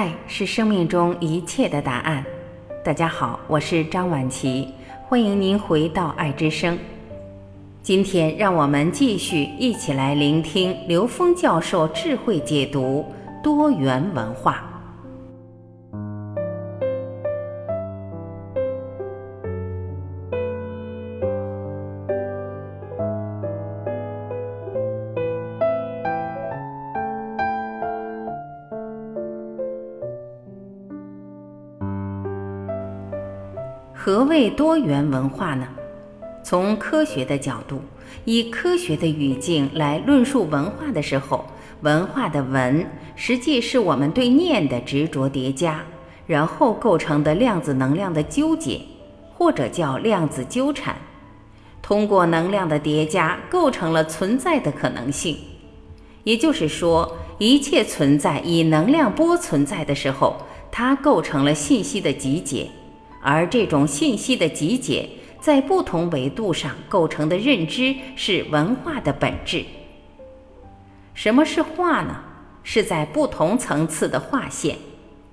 爱是生命中一切的答案。大家好，我是张晚琪，欢迎您回到爱之声。今天，让我们继续一起来聆听刘峰教授智慧解读多元文化。何谓多元文化呢？从科学的角度，以科学的语境来论述文化的时候，文化的“文”实际是我们对念的执着叠加，然后构成的量子能量的纠结，或者叫量子纠缠。通过能量的叠加，构成了存在的可能性。也就是说，一切存在以能量波存在的时候，它构成了信息的集结。而这种信息的集结，在不同维度上构成的认知，是文化的本质。什么是化呢？是在不同层次的划线，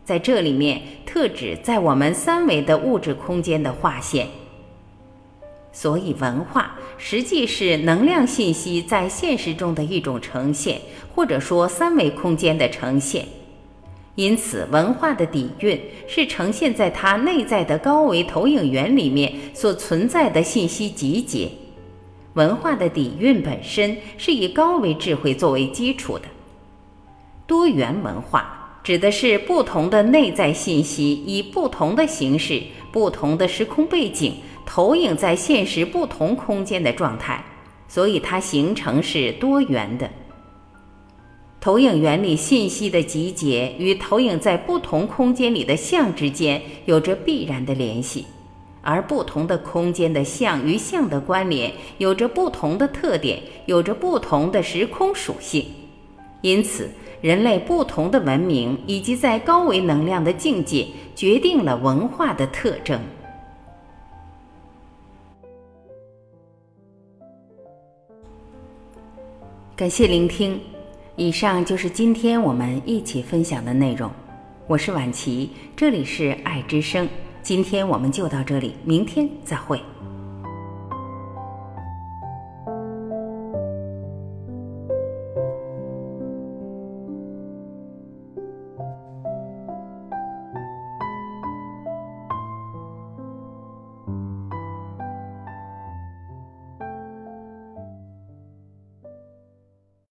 在这里面特指在我们三维的物质空间的划线。所以，文化实际是能量信息在现实中的一种呈现，或者说三维空间的呈现。因此，文化的底蕴是呈现在它内在的高维投影源里面所存在的信息集结。文化的底蕴本身是以高维智慧作为基础的。多元文化指的是不同的内在信息以不同的形式、不同的时空背景投影在现实不同空间的状态，所以它形成是多元的。投影原理信息的集结与投影在不同空间里的像之间有着必然的联系，而不同的空间的像与像的关联有着不同的特点，有着不同的时空属性。因此，人类不同的文明以及在高维能量的境界，决定了文化的特征。感谢聆听。以上就是今天我们一起分享的内容。我是婉琪，这里是爱之声。今天我们就到这里，明天再会。